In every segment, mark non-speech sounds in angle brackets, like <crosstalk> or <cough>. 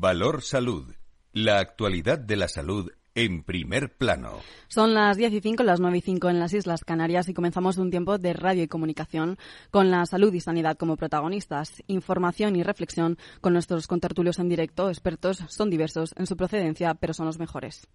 Valor Salud. La actualidad de la salud en primer plano. Son las 10 y 5, las 9 y 5 en las Islas Canarias y comenzamos un tiempo de radio y comunicación con la salud y sanidad como protagonistas. Información y reflexión con nuestros contertulios en directo. Expertos son diversos en su procedencia, pero son los mejores.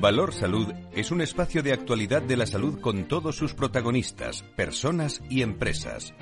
Valor Salud es un espacio de actualidad de la salud con todos sus protagonistas, personas y empresas.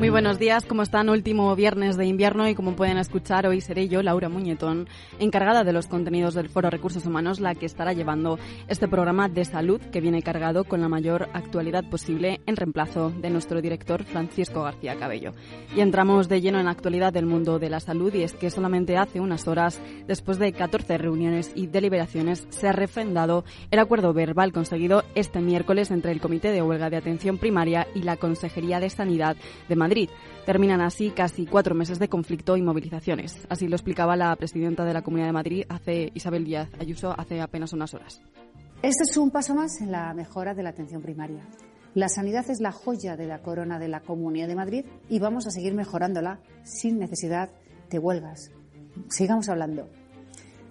Muy buenos días, ¿cómo están? Último viernes de invierno y como pueden escuchar, hoy seré yo, Laura Muñetón, encargada de los contenidos del Foro Recursos Humanos, la que estará llevando este programa de salud que viene cargado con la mayor actualidad posible en reemplazo de nuestro director Francisco García Cabello. Y entramos de lleno en la actualidad del mundo de la salud y es que solamente hace unas horas, después de 14 reuniones y deliberaciones, se ha refrendado el acuerdo verbal conseguido este miércoles entre el Comité de Huelga de Atención Primaria y la Consejería de Sanidad de Madrid Terminan así casi cuatro meses de conflicto y movilizaciones. Así lo explicaba la presidenta de la Comunidad de Madrid, hace Isabel Díaz Ayuso, hace apenas unas horas. Este es un paso más en la mejora de la atención primaria. La sanidad es la joya de la corona de la Comunidad de Madrid y vamos a seguir mejorándola sin necesidad de huelgas. Sigamos hablando.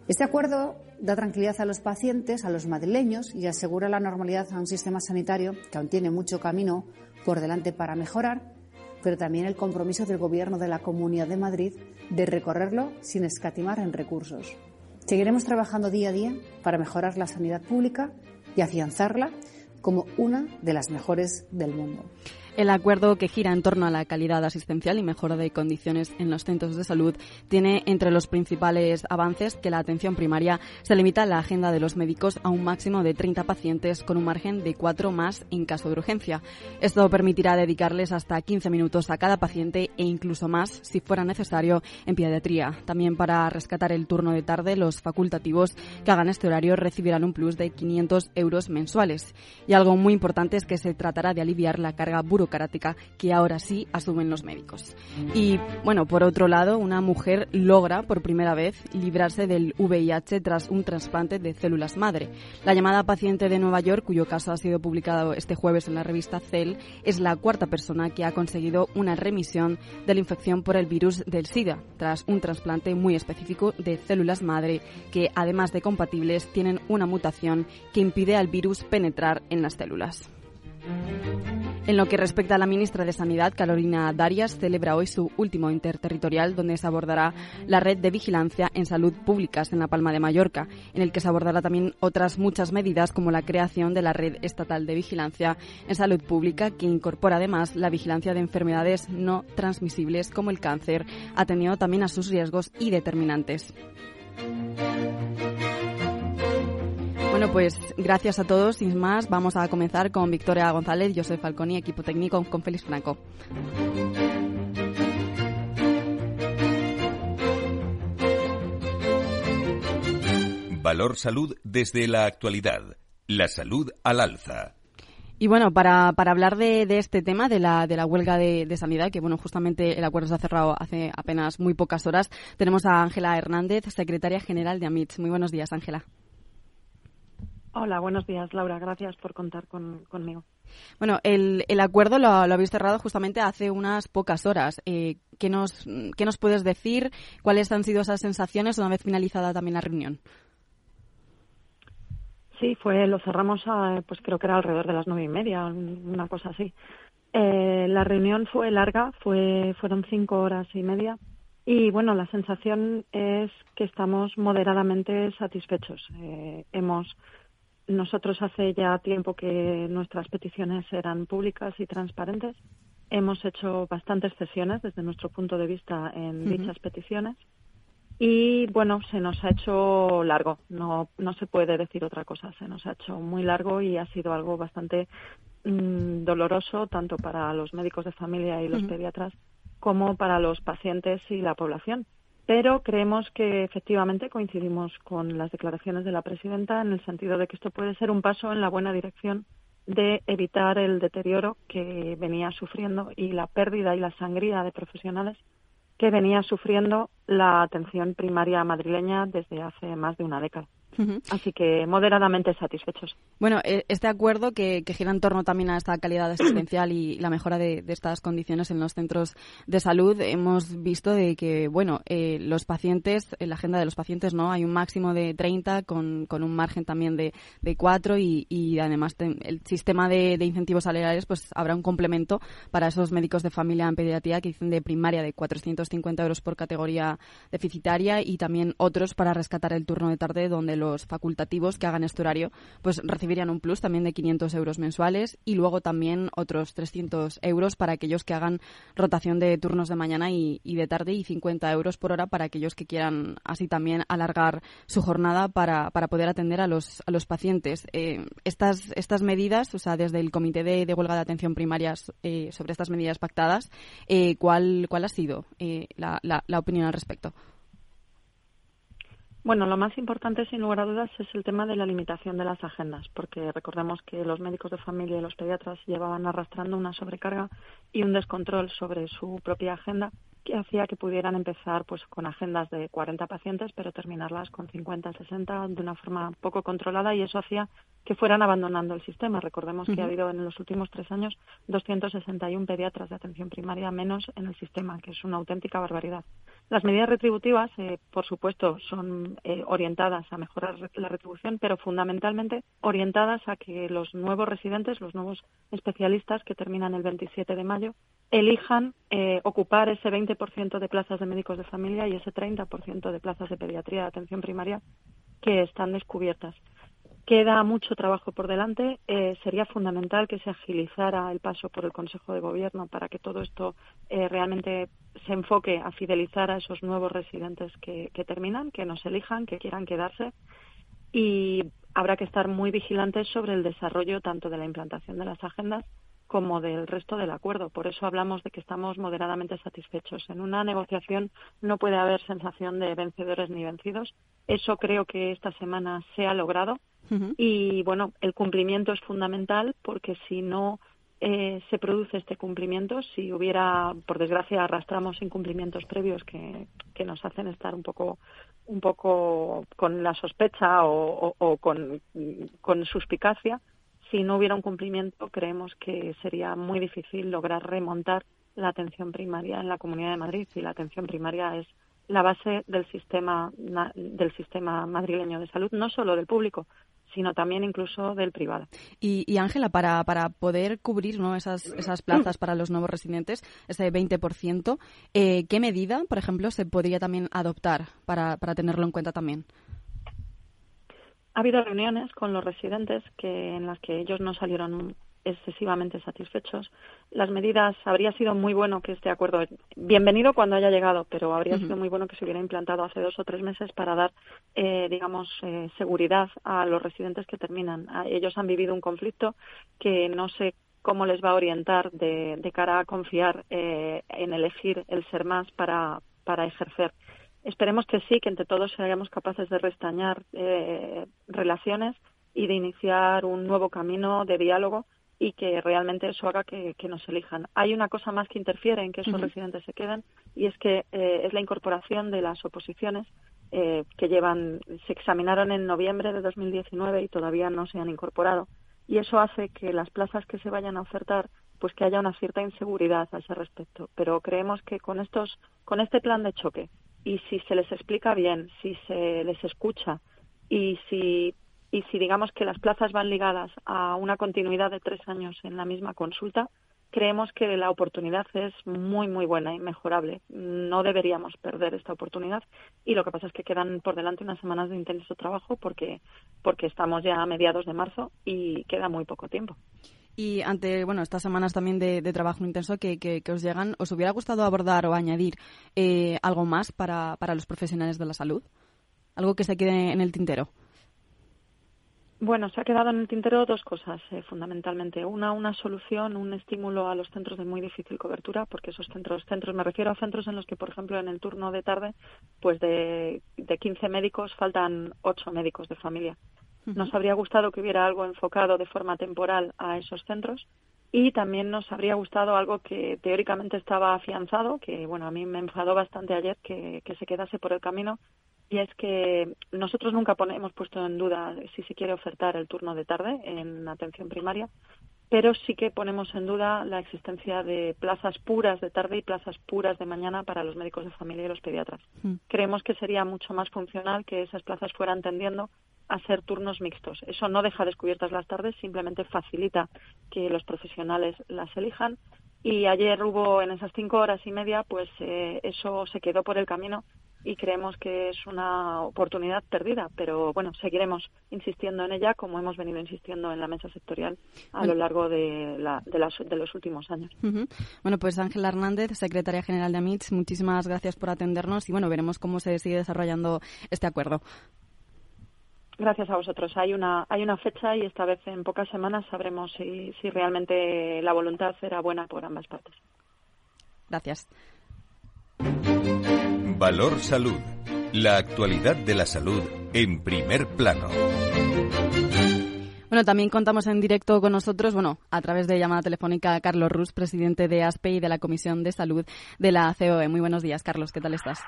Este acuerdo da tranquilidad a los pacientes, a los madrileños y asegura la normalidad a un sistema sanitario que aún tiene mucho camino por delante para mejorar pero también el compromiso del Gobierno de la Comunidad de Madrid de recorrerlo sin escatimar en recursos. Seguiremos trabajando día a día para mejorar la sanidad pública y afianzarla como una de las mejores del mundo. El acuerdo que gira en torno a la calidad asistencial y mejora de condiciones en los centros de salud tiene entre los principales avances que la atención primaria se limita a la agenda de los médicos a un máximo de 30 pacientes con un margen de 4 más en caso de urgencia. Esto permitirá dedicarles hasta 15 minutos a cada paciente e incluso más si fuera necesario en pediatría. También para rescatar el turno de tarde, los facultativos que hagan este horario recibirán un plus de 500 euros mensuales. Y algo muy importante es que se tratará de aliviar la carga burocrática que ahora sí asumen los médicos. Y bueno, por otro lado, una mujer logra por primera vez librarse del VIH tras un trasplante de células madre. La llamada paciente de Nueva York, cuyo caso ha sido publicado este jueves en la revista Cell, es la cuarta persona que ha conseguido una remisión de la infección por el virus del SIDA, tras un trasplante muy específico de células madre que, además de compatibles, tienen una mutación que impide al virus penetrar en las células. En lo que respecta a la ministra de Sanidad, Carolina Darias, celebra hoy su último interterritorial, donde se abordará la red de vigilancia en salud públicas en la Palma de Mallorca, en el que se abordará también otras muchas medidas como la creación de la red estatal de vigilancia en salud pública, que incorpora además la vigilancia de enfermedades no transmisibles como el cáncer, atendiendo también a sus riesgos y determinantes. Bueno, pues gracias a todos. Sin más, vamos a comenzar con Victoria González, José Falconi, equipo técnico, con Félix Franco. Valor Salud desde la actualidad. La salud al alza. Y bueno, para, para hablar de, este tema, de la, de la huelga de, de, sanidad, que bueno, justamente el acuerdo se ha cerrado hace apenas muy pocas horas, tenemos a Ángela Hernández, secretaria general de AMITS. Muy buenos días, Ángela. Hola, buenos días, Laura. Gracias por contar conmigo. Bueno, el, el acuerdo lo, habéis cerrado justamente hace unas pocas horas. Eh, ¿qué, nos, ¿Qué nos puedes decir? ¿Cuáles han sido esas sensaciones una vez finalizada también la reunión? Sí, fue, lo cerramos, a, pues creo que era alrededor de las nueve y media, una cosa así. Eh, la reunión fue larga, fue, fueron cinco horas y media. Y bueno, la sensación es que estamos moderadamente satisfechos. Eh, hemos nosotros hace ya tiempo que nuestras peticiones eran públicas y transparentes. Hemos hecho bastantes sesiones desde nuestro punto de vista en dichas peticiones. Y bueno, se nos ha hecho largo, no, no se puede decir otra cosa, se nos ha hecho muy largo y ha sido algo bastante mm, doloroso tanto para los médicos de familia y los pediatras como para los pacientes y la población pero creemos que efectivamente coincidimos con las declaraciones de la presidenta en el sentido de que esto puede ser un paso en la buena dirección de evitar el deterioro que venía sufriendo y la pérdida y la sangría de profesionales que venía sufriendo la atención primaria madrileña desde hace más de una década. Así que moderadamente satisfechos. Bueno, este acuerdo que, gira en torno también a esta calidad asistencial y la mejora de, estas condiciones en los centros de salud, hemos visto de que, bueno, eh, los pacientes, en la agenda de los pacientes, ¿no? Hay un máximo de 30 con, con un margen también de, de 4 y, además el sistema de, incentivos salariales, pues habrá un complemento para esos médicos de familia en pediatría que dicen de primaria de 450 euros por categoría deficitaria y también otros para rescatar el turno de tarde donde los facultativos que hagan este horario pues recibirían un plus también de 500 euros mensuales y luego también otros 300 euros para aquellos que hagan rotación de turnos de mañana y, de tarde y 50 euros por hora para aquellos que quieran así también alargar su jornada para, para poder atender a los, a los pacientes. Eh, estas, estas medidas, o sea, desde el Comité de, Huelga de Atención Primaria eh, sobre estas medidas pactadas, eh, ¿cuál, ¿cuál ha sido la, la opinión al respecto? Bueno, lo más importante, sin lugar a dudas, es el tema de la limitación de las agendas, porque recordemos que los médicos de familia y los pediatras llevaban arrastrando una sobrecarga y un descontrol sobre su propia agenda que hacía que pudieran empezar pues con agendas de 40 pacientes, pero terminarlas con 50, 60 de una forma poco controlada y eso hacía que fueran abandonando el sistema. Recordemos que ha habido en los últimos tres años 261 pediatras de atención primaria menos en el sistema, que es una auténtica barbaridad. Las medidas retributivas, eh, por supuesto, son eh, orientadas a mejorar la retribución, pero fundamentalmente orientadas a que los nuevos residentes, los nuevos especialistas que terminan el 27 de mayo, elijan eh, ocupar ese 20% de plazas de médicos de familia y ese 30% de plazas de pediatría de atención primaria que están descubiertas. Queda mucho trabajo por delante. Eh, sería fundamental que se agilizara el paso por el Consejo de Gobierno para que todo esto eh, realmente se enfoque a fidelizar a esos nuevos residentes que, que terminan, que nos elijan, que quieran quedarse. Y habrá que estar muy vigilantes sobre el desarrollo tanto de la implantación de las agendas como del resto del acuerdo. Por eso hablamos de que estamos moderadamente satisfechos. En una negociación no puede haber sensación de vencedores ni vencidos. Eso creo que esta semana se ha logrado y bueno, el cumplimiento es fundamental porque si no eh, se produce este cumplimiento, si hubiera, por desgracia, arrastramos incumplimientos previos que, que nos hacen estar un poco, un poco con la sospecha o, o, con, con suspicacia, si no hubiera un cumplimiento, creemos que sería muy difícil lograr remontar la atención primaria en la Comunidad de Madrid y la atención primaria es la base del sistema del sistema madrileño de salud, no solo del público, sino también incluso del privado. Y Ángela, para, para poder cubrir ¿no? esas, esas plazas para los nuevos residentes, ese 20%, eh, ¿qué medida, por ejemplo, se podría también adoptar para, para tenerlo en cuenta también? Ha habido reuniones con los residentes que, en las que ellos no salieron excesivamente satisfechos. Las medidas, habría sido muy bueno que este acuerdo, bienvenido cuando haya llegado, pero habría sido muy bueno que se hubiera implantado hace dos o tres meses para dar, eh, digamos, eh, seguridad a los residentes que terminan. Ellos han vivido un conflicto que no sé cómo les va a orientar de, cara a confiar eh, en elegir el ser más para, para ejercer. Esperemos que sí, que entre todos seamos capaces de restañar relaciones y de iniciar un nuevo camino de diálogo y que realmente eso haga que, nos elijan. Hay una cosa más que interfiere en que esos residentes se queden y es que eh, es la incorporación de las oposiciones eh, que llevan, se examinaron en noviembre de 2019 y todavía no se han incorporado. Y eso hace que las plazas que se vayan a ofertar, pues que haya una cierta inseguridad a ese respecto. Pero creemos que con estos, con este plan de choque y si se les explica bien, si se les escucha y si y si digamos que las plazas van ligadas a una continuidad de tres años en la misma consulta, creemos que la oportunidad es muy, muy buena y mejorable. No deberíamos perder esta oportunidad y lo que pasa es que quedan por delante unas semanas de intenso trabajo porque, porque estamos ya a mediados de marzo y queda muy poco tiempo. Y ante bueno estas semanas también de, trabajo intenso que, os llegan, ¿os hubiera gustado abordar o añadir eh, algo más para, para los profesionales de la salud? ¿Algo que se quede en el tintero? Bueno, se ha quedado en el tintero dos cosas eh, fundamentalmente. Una, una solución, un estímulo a los centros de muy difícil cobertura, porque esos centros, centros, me refiero a centros en los que, por ejemplo, en el turno de tarde, pues de, de 15 médicos faltan 8 médicos de familia. Nos habría gustado que hubiera algo enfocado de forma temporal a esos centros y también nos habría gustado algo que teóricamente estaba afianzado, que bueno, a mí me enfadó bastante ayer que, que se quedase por el camino, y es que nosotros nunca hemos puesto en duda si se quiere ofertar el turno de tarde en atención primaria, pero sí que ponemos en duda la existencia de plazas puras de tarde y plazas puras de mañana para los médicos de familia y los pediatras. Mm. Creemos que sería mucho más funcional que esas plazas fueran tendiendo a ser turnos mixtos. Eso no deja descubiertas las tardes, simplemente facilita que los profesionales las elijan. Y ayer hubo en esas cinco horas y media, pues eh, eso se quedó por el camino y creemos que es una oportunidad perdida, pero bueno, seguiremos insistiendo en ella como hemos venido insistiendo en la mesa sectorial a lo largo de, la, de, las, de los últimos años. Bueno, pues Ángela Hernández, secretaria general de AMITS, muchísimas gracias por atendernos y bueno, veremos cómo se sigue desarrollando este acuerdo. Gracias a vosotros. Hay una, hay una fecha y esta vez en pocas semanas sabremos si, si realmente la voluntad será buena por ambas partes. Gracias. Valor Salud. La actualidad de la salud en primer plano. Bueno, también contamos en directo con nosotros, bueno, a través de llamada telefónica, Carlos Rus, presidente de ASPE y de la Comisión de Salud de la COE. Muy buenos días, Carlos, ¿qué tal estás?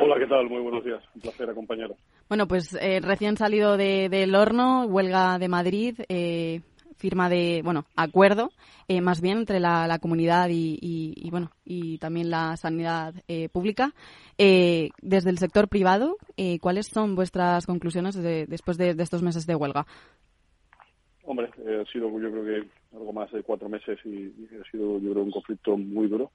Hola, ¿qué tal? Muy buenos días. Un placer acompañaros. Bueno, pues eh, recién salido del horno, huelga de Madrid, eh, firma de, bueno, acuerdo, eh, más bien entre la, comunidad y, bueno, y también la sanidad pública. desde el sector privado, ¿cuáles son vuestras conclusiones después de, estos meses de huelga? Hombre, ha sido yo creo que algo más de cuatro meses y, ha sido yo creo un conflicto muy duro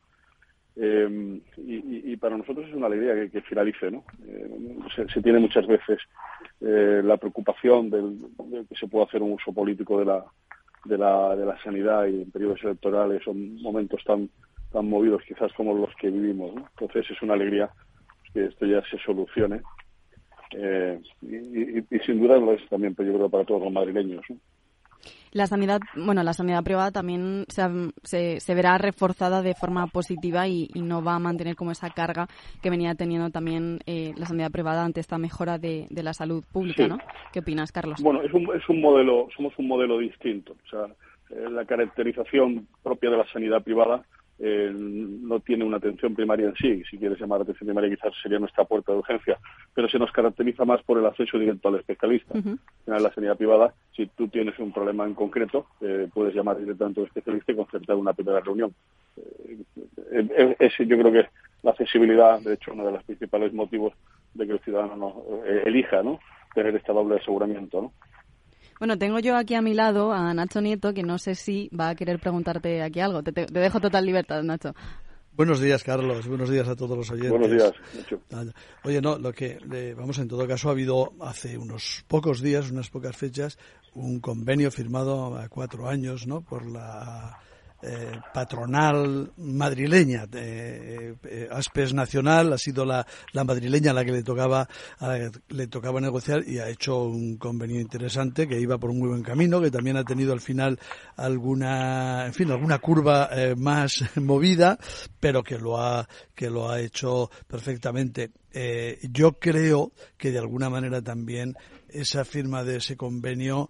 eh, y, para nosotros es una alegría que, finalice, ¿no? Eh, se, tiene muchas veces eh, la preocupación de que se pueda hacer un uso político de la, de la, de la sanidad y en periodos electorales son momentos tan, tan movidos quizás como los que vivimos. Entonces es una alegría que esto ya se solucione y, y, sin duda lo es también, pero yo creo, para todos los madrileños, ¿no? La sanidad, bueno, la sanidad privada también se, se, verá reforzada de forma positiva y, no va a mantener como esa carga que venía teniendo también eh, la sanidad privada ante esta mejora de, la salud pública, ¿no? ¿Qué opinas, Carlos? Bueno, es un, es un modelo, somos un modelo distinto. O sea, eh, la caracterización propia de la sanidad privada eh, no tiene una atención primaria en sí. Si quieres llamar atención primaria, quizás sería nuestra puerta de urgencia, pero se nos caracteriza más por el acceso directo al especialista. En la sanidad privada, si tú tienes un problema en concreto, eh, puedes llamar directamente al especialista y concertar una primera reunión. Eh, ese yo creo que la accesibilidad, de hecho, uno de los principales motivos de que el ciudadano elija ¿no? tener este doble aseguramiento. ¿no? Bueno, tengo yo aquí a mi lado a Nacho Nieto, que no sé si va a querer preguntarte aquí algo. Te, dejo total libertad, Nacho. Buenos días, Carlos. Buenos días a todos los oyentes. Buenos días, Nacho. Oye, no, lo que, vamos, en todo caso, ha habido hace unos pocos días, unas pocas fechas, un convenio firmado a cuatro años, ¿no? Por la eh, patronal madrileña. Eh, eh, Aspes Nacional ha sido la, la, madrileña a la que le tocaba, le tocaba negociar y ha hecho un convenio interesante que iba por un muy buen camino, que también ha tenido al final alguna, en fin, alguna curva más <laughs> movida, pero que lo ha, que lo ha hecho perfectamente. yo creo que de alguna manera también esa firma de ese convenio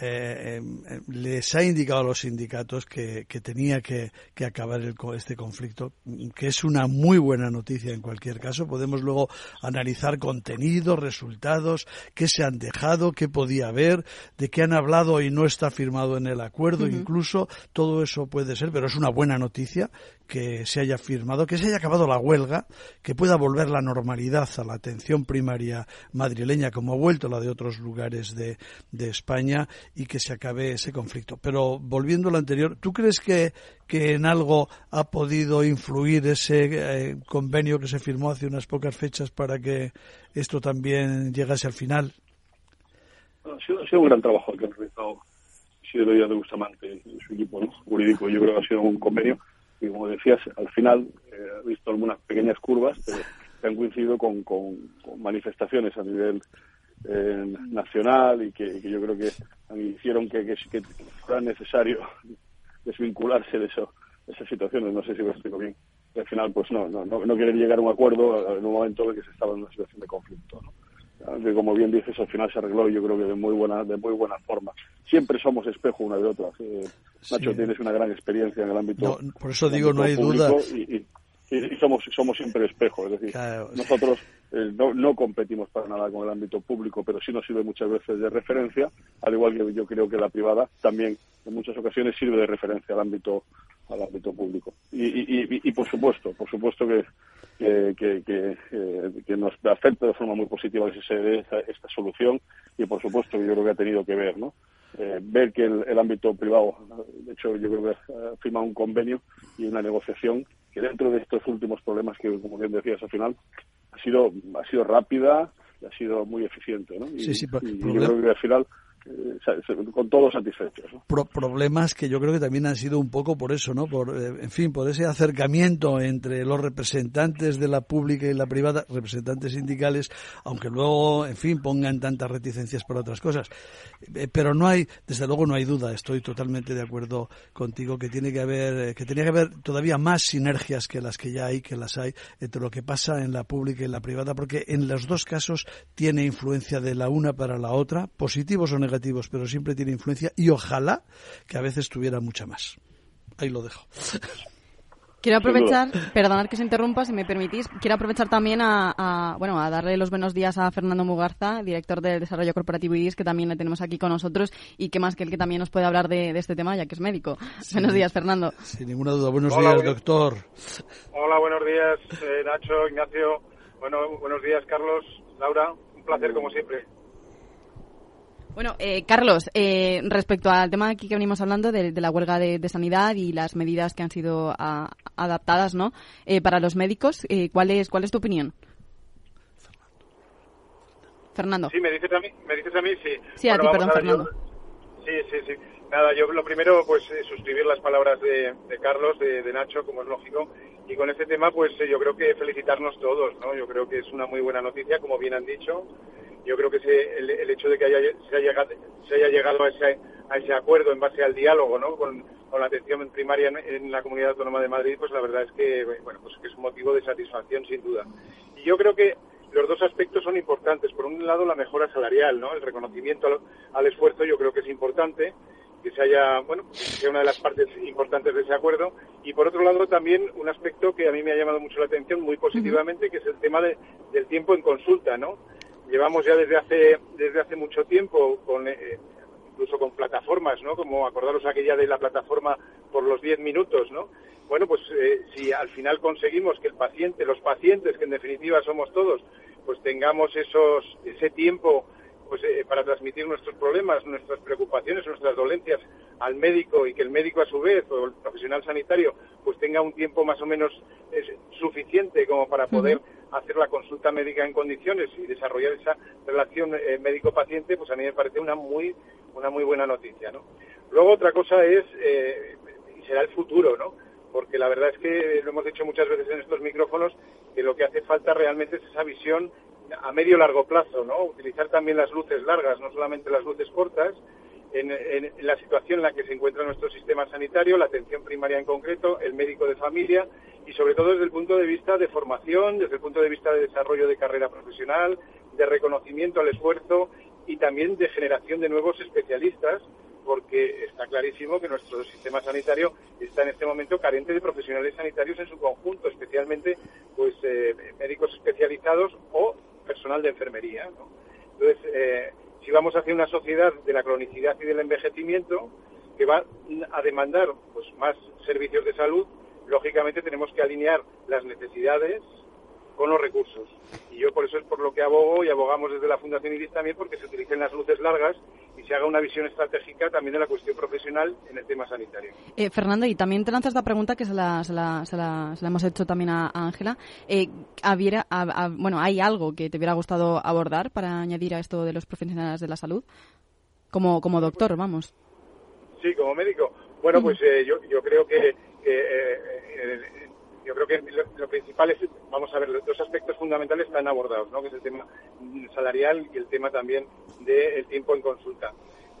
eh, em, em, les ha indicado a los sindicatos que, tenía que, acabar este conflicto, que es una muy buena noticia en cualquier caso. Podemos luego analizar contenidos, resultados, qué se han dejado, qué podía haber, de qué han hablado y no está firmado en el acuerdo, incluso todo eso puede ser, pero es una buena noticia que se haya firmado, que se haya acabado la huelga, que pueda volver la normalidad a la atención primaria madrileña como ha vuelto la de otros lugares de, de España y que se acabe ese conflicto. Pero volviendo a lo anterior, ¿tú crees que, que en algo ha podido influir ese eh, convenio que se firmó hace unas pocas fechas para que esto también llegase al final? Ha sido, ha sido un gran trabajo que ha realizado Isidro de Bustamante y su equipo jurídico. Yo creo que ha sido un convenio y como decías, al final eh, he visto algunas pequeñas curvas pero que han coincidido con, manifestaciones a nivel eh, nacional y que, yo creo que hicieron que, que, fuera necesario <laughs> desvincularse de eso esas situaciones. No sé si lo explico bien. al final, pues no, no, no, quieren llegar a un acuerdo en un momento en que se estaba en una situación de conflicto. Que como bien dices, al final se arregló yo creo que de muy buena, de muy buena forma. Siempre somos espejo una de otra. Nacho, tienes una gran experiencia en el ámbito. por eso digo, no hay duda. Y, somos, somos siempre espejo, es decir, nosotros eh, no, no competimos para nada con el ámbito público, pero sí nos sirve muchas veces de referencia, al igual que yo creo que la privada también en muchas ocasiones sirve de referencia al ámbito al ámbito público. Y, y, y, por supuesto, por supuesto que, que, que, que, nos afecta de forma muy positiva que se dé esta, esta, solución y por supuesto yo creo que ha tenido que ver, ¿no? Eh, ver que el, ámbito privado, de hecho yo creo que ha firmado un convenio y una negociación que dentro de estos últimos problemas que, como bien decías al final, ha sido, ha sido rápida y ha sido muy eficiente, ¿no? Y, sí, sí, y yo creo que al final eh, con todos satisfechos. problemas que yo creo que también han sido un poco por eso, ¿no? Por, eh, en fin, por ese acercamiento entre los representantes de la pública y la privada, representantes sindicales, aunque luego, en fin, pongan tantas reticencias por otras cosas. Eh, pero no hay, desde luego no hay duda, estoy totalmente de acuerdo contigo que tiene que haber, que tenía que haber todavía más sinergias que las que ya hay, que las hay, entre lo que pasa en la pública y la privada, porque en los dos casos tiene influencia de la una para la otra, positivos o negativos negativos, pero siempre tiene influencia y ojalá que a veces tuviera mucha más. Ahí lo dejo. Quiero aprovechar, perdonad que se interrumpa, si me permitís, quiero aprovechar también a, bueno, a darle los buenos días a Fernando Mugarza, director de Desarrollo Corporativo IDIS, que también le tenemos aquí con nosotros y que más que él que también nos puede hablar de, este tema, ya que es médico. buenos días, Fernando. Sin ninguna duda. Buenos días, doctor. Hola, buenos días, eh, Nacho, Ignacio. Bueno, buenos días, Carlos, Laura. Un placer, como siempre. Bueno, eh, Carlos, eh, respecto al tema aquí que venimos hablando de, la huelga de, sanidad y las medidas que han sido adaptadas, ¿no? Eh, para los médicos, ¿cuál es cuál es tu opinión? Fernando. Sí, me dices a mí, me dices a mí, sí. Sí, a ti, perdón, Fernando. sí, sí, sí. Nada, yo lo primero, pues suscribir las palabras de, Carlos, de, de, Nacho, como es lógico, y con este tema, pues yo creo que felicitarnos todos, ¿no? Yo creo que es una muy buena noticia, como bien han dicho yo creo que el, hecho de que haya, se, haya llegado, se haya llegado a ese, a ese acuerdo en base al diálogo ¿no? con, la atención primaria en, la Comunidad Autónoma de Madrid, pues la verdad es que, bueno, pues que es un motivo de satisfacción sin duda. Y yo creo que los dos aspectos son importantes. Por un lado, la mejora salarial, ¿no? El reconocimiento al, esfuerzo yo creo que es importante que se haya, bueno, que sea una de las partes importantes de ese acuerdo. Y por otro lado, también un aspecto que a mí me ha llamado mucho la atención muy positivamente, que es el tema del tiempo en consulta, ¿no? llevamos ya desde hace desde hace mucho tiempo con eh, incluso con plataformas, ¿no? Como acordaros aquella de la plataforma por los 10 minutos, ¿no? Bueno, pues eh, si al final conseguimos que el paciente, los pacientes, que en definitiva somos todos, pues tengamos esos ese tiempo pues eh, para transmitir nuestros problemas, nuestras preocupaciones, nuestras dolencias al médico y que el médico a su vez o el profesional sanitario pues tenga un tiempo más o menos suficiente como para poder hacer la consulta médica en condiciones y desarrollar esa relación eh, médico-paciente, pues a mí me parece una muy una muy buena noticia, ¿no? Luego otra cosa es eh, y será el futuro, ¿no? Porque la verdad es que lo hemos dicho muchas veces en estos micrófonos que lo que hace falta realmente es esa visión a medio largo plazo, ¿no? Utilizar también las luces largas, no solamente las luces cortas, en, la situación en la que se encuentra nuestro sistema sanitario, la atención primaria en concreto, el médico de familia y sobre todo desde el punto de vista de formación, desde el punto de vista de desarrollo de carrera profesional, de reconocimiento al esfuerzo y también de generación de nuevos especialistas, porque está clarísimo que nuestro sistema sanitario está en este momento carente de profesionales sanitarios en su conjunto, especialmente pues eh, médicos especializados o personal de enfermería. Entonces, eh, si vamos hacia una sociedad de la cronicidad y del envejecimiento que va a demandar pues, más servicios de salud, lógicamente tenemos que alinear las necesidades con los recursos. Y yo por eso es por lo que abogo y abogamos desde la Fundación IDIS también porque se utilicen las luces largas y se haga una visión estratégica también de la cuestión profesional en el tema sanitario. Eh, Fernando, y también te lanzo esta pregunta que se la, se la, se la, hemos hecho también a Ángela. Eh, bueno, ¿hay algo que te hubiera gustado abordar para añadir a esto de los profesionales de la salud? Como, como doctor, vamos. Sí, como médico. Bueno, pues eh, yo, yo creo que, yo creo que lo, principal es, vamos a ver, los dos aspectos fundamentales están abordados, ¿no? que es el tema salarial y el tema también del tiempo en consulta,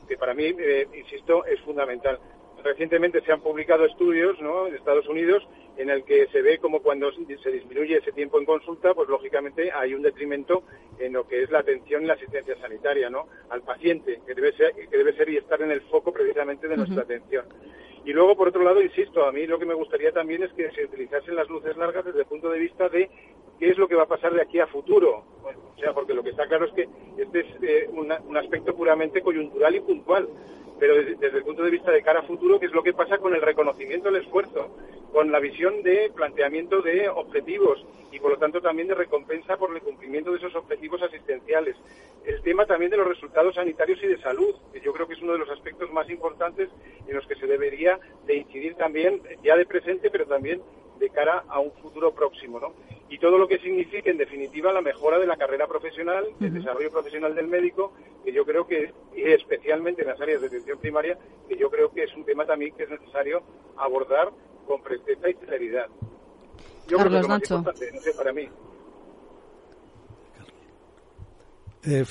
que para mí, eh, insisto, es fundamental. Recientemente se han publicado estudios ¿no? en Estados Unidos en el que se ve como cuando se disminuye ese tiempo en consulta, pues lógicamente hay un detrimento en lo que es la atención y la asistencia sanitaria, ¿no? Al paciente, que debe ser, que debe ser y estar en el foco precisamente de nuestra atención. Y luego, por otro lado, insisto, a mí lo que me gustaría también es que se utilizasen las luces largas desde el punto de vista de qué es lo que va a pasar de aquí a futuro. o sea, porque lo que está claro es que este es eh, un aspecto puramente coyuntural y puntual pero desde, el punto de vista de cara a futuro, ¿qué es lo que pasa con el reconocimiento del esfuerzo, con la visión de planteamiento de objetivos y por lo tanto también de recompensa por el cumplimiento de esos objetivos asistenciales. El tema también de los resultados sanitarios y de salud, que yo creo que es uno de los aspectos más importantes en los que se debería de incidir también ya de presente, pero también de cara a un futuro próximo, ¿no? Y todo lo que signifique, en definitiva, la mejora de la carrera profesional, el desarrollo profesional del médico, que yo creo que, especialmente en las áreas de atención primaria, que yo creo que es un tema también que es necesario abordar con presteza y celeridad. Yo creo que es Nacho. importante, no sé, para mí. Eh,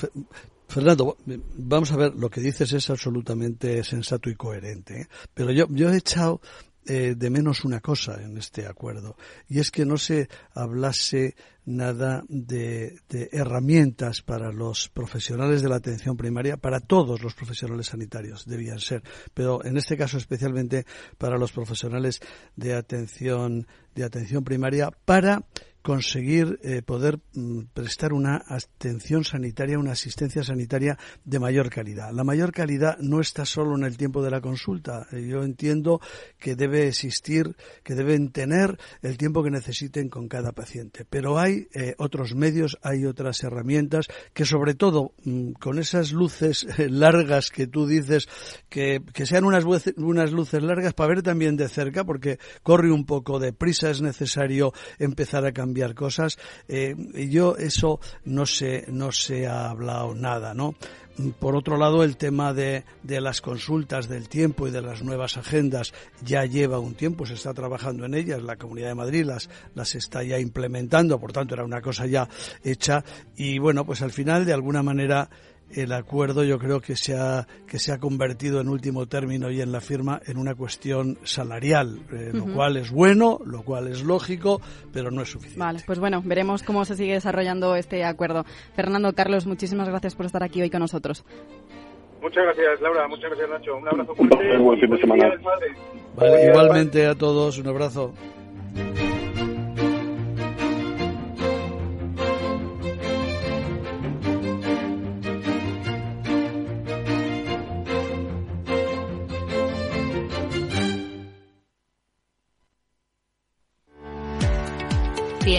Fernando, vamos a ver, lo que dices es absolutamente sensato y coherente, ¿eh? pero yo, yo he echado eh, de menos una cosa en este acuerdo, y es que no se hablase nada de, herramientas para los profesionales de la atención primaria, para todos los profesionales sanitarios debían ser, pero en este caso especialmente para los profesionales de atención de atención primaria para conseguir eh, poder mm, prestar una atención sanitaria, una asistencia sanitaria de mayor calidad. La mayor calidad no está solo en el tiempo de la consulta. Eh, yo entiendo que debe existir, que deben tener el tiempo que necesiten con cada paciente. Pero hay eh, otros medios, hay otras herramientas que sobre todo mm, con esas luces largas que tú dices, que, que sean unas, unas luces largas para ver también de cerca, porque corre un poco de prisa, es necesario empezar a cambiar cosas. Eh, yo eso no se, no se ha hablado nada, ¿no? Por otro lado, el tema de, de, las consultas del tiempo y de las nuevas agendas ya lleva un tiempo, se está trabajando en ellas, la Comunidad de Madrid las, las está ya implementando, por tanto era una cosa ya hecha y bueno, pues al final de alguna manera el acuerdo yo creo que se ha que se ha convertido en último término y en la firma en una cuestión salarial, eh, lo cual es bueno, lo cual es lógico, pero no es suficiente. Vale, pues bueno, veremos cómo se sigue desarrollando este acuerdo. Fernando, Carlos, muchísimas gracias por estar aquí hoy con nosotros. Muchas gracias, Laura. Muchas gracias, Nacho. Un abrazo fuerte. buen fin de semana. Vale, igualmente a todos, un abrazo.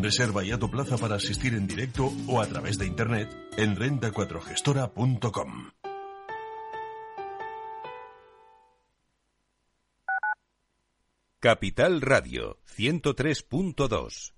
Reserva ya tu plaza para asistir en directo o a través de internet en renta4gestora.com. Capital Radio 103.2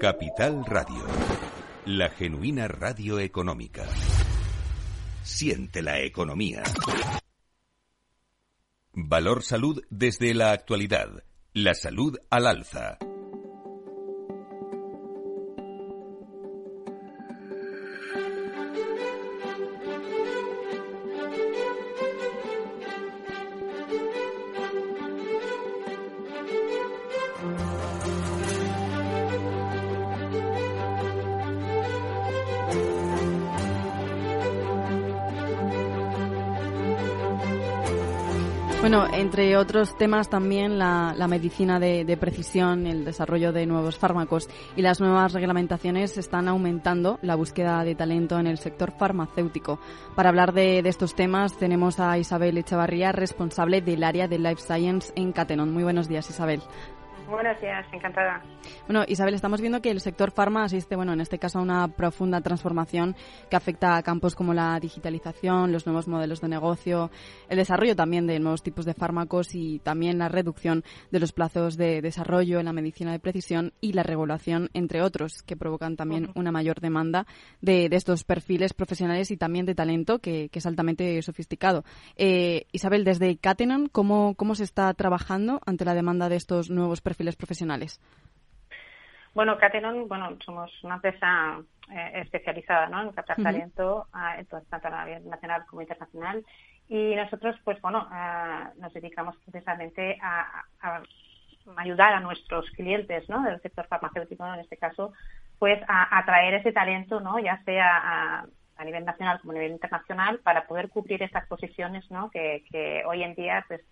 Capital Radio, la genuina radio económica. Siente la economía. Valor salud desde la actualidad. La salud al alza. Entre otros temas también la, medicina de, precisión, el desarrollo de nuevos fármacos y las nuevas reglamentaciones están aumentando la búsqueda de talento en el sector farmacéutico. Para hablar de, estos temas tenemos a Isabel Echevarría, responsable del área de Life Science en Catenon. Muy buenos días, Isabel. Buenos días, encantada. Bueno, Isabel, estamos viendo que el sector farma asiste, bueno, en este caso a una profunda transformación que afecta a campos como la digitalización, los nuevos modelos de negocio, el desarrollo también de nuevos tipos de fármacos y también la reducción de los plazos de desarrollo en la medicina de precisión y la regulación, entre otros, que provocan también una mayor demanda de, estos perfiles profesionales y también de talento que, es altamente sofisticado. Eh, Isabel, desde Catenan, ¿cómo, ¿cómo se está trabajando ante la demanda de estos nuevos perfiles profesionales? Bueno, Catenon, bueno, somos una empresa eh, especializada ¿no? en captar talento, tanto a nivel nacional como internacional. Y nosotros, pues bueno, eh, nos dedicamos precisamente a, ayudar a nuestros clientes ¿no? del sector farmacéutico, en este caso, pues a atraer ese talento, ¿no? ya sea a, a, nivel nacional como a nivel internacional, para poder cubrir estas posiciones ¿no? que, que hoy en día pues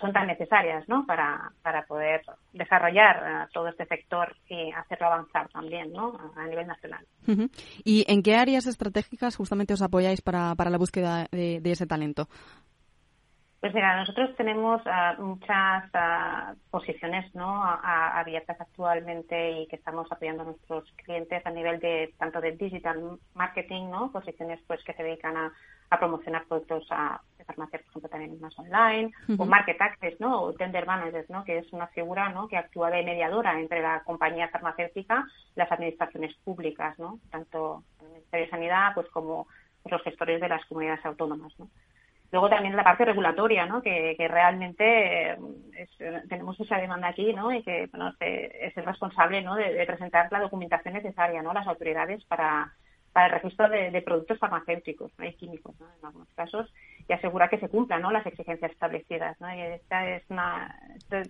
son tan necesarias ¿no? para, para poder desarrollar todo este sector y hacerlo avanzar también ¿no? a, nivel nacional. ¿Y en qué áreas estratégicas justamente os apoyáis para, para la búsqueda de, ese talento? Pues mira, nosotros tenemos muchas posiciones ¿no? abiertas actualmente y que estamos apoyando a nuestros clientes a nivel de tanto de digital marketing, ¿no? posiciones pues que se dedican a a promocionar productos a, de farmacia, por ejemplo, también más online, o market access, ¿no? O tender managers, ¿no? Que es una figura, ¿no? Que actúa de mediadora entre la compañía farmacéutica y las administraciones públicas, ¿no? Tanto el Ministerio de Sanidad, pues como los gestores de las comunidades autónomas, ¿no? Luego también la parte regulatoria, ¿no? Que, que realmente eh, tenemos esa demanda aquí, ¿no? Y que bueno, es el responsable, ¿no? De, de, presentar la documentación necesaria, ¿no? Las autoridades para para el registro de, productos farmacéuticos y químicos en algunos casos y asegura que se cumplan ¿no? las exigencias establecidas. ¿no? Y esta es una,